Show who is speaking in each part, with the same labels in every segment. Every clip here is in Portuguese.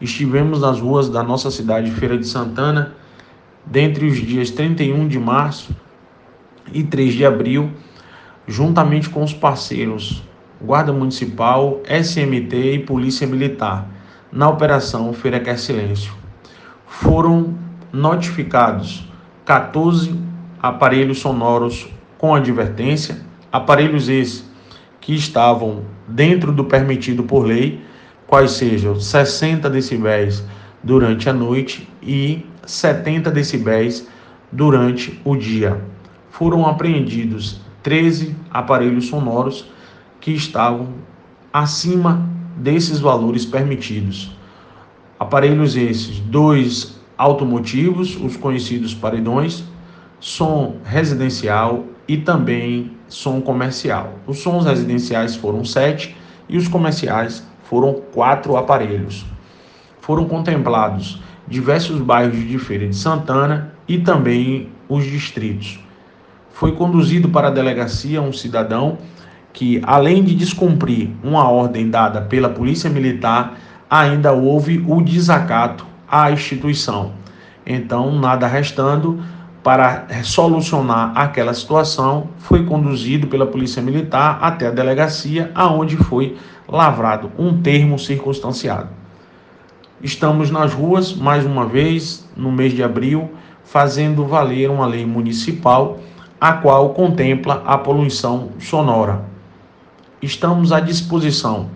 Speaker 1: estivemos nas ruas da nossa cidade, Feira de Santana, dentre os dias 31 de março e 3 de abril, juntamente com os parceiros Guarda Municipal, SMT e Polícia Militar, na Operação Feira Quer Silêncio. Foram notificados 14 aparelhos sonoros com advertência, aparelhos esses que estavam dentro do permitido por lei, quais sejam 60 decibéis durante a noite e 70 decibéis durante o dia. Foram apreendidos 13 aparelhos sonoros que estavam acima desses valores permitidos. Aparelhos esses, dois automotivos, os conhecidos paredões, som residencial e também som comercial. Os sons residenciais foram sete e os comerciais foram quatro aparelhos. Foram contemplados diversos bairros de Feira de Santana e também os distritos. Foi conduzido para a delegacia um cidadão que, além de descumprir uma ordem dada pela Polícia Militar, ainda houve o desacato à instituição. Então, nada restando para solucionar aquela situação, foi conduzido pela Polícia Militar até a delegacia, aonde foi lavrado um termo circunstanciado. Estamos nas ruas mais uma vez no mês de abril, fazendo valer uma lei municipal a qual contempla a poluição sonora. Estamos à disposição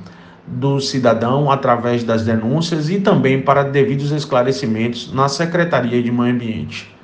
Speaker 1: do cidadão através das denúncias e também para devidos esclarecimentos na Secretaria de Meio Ambiente.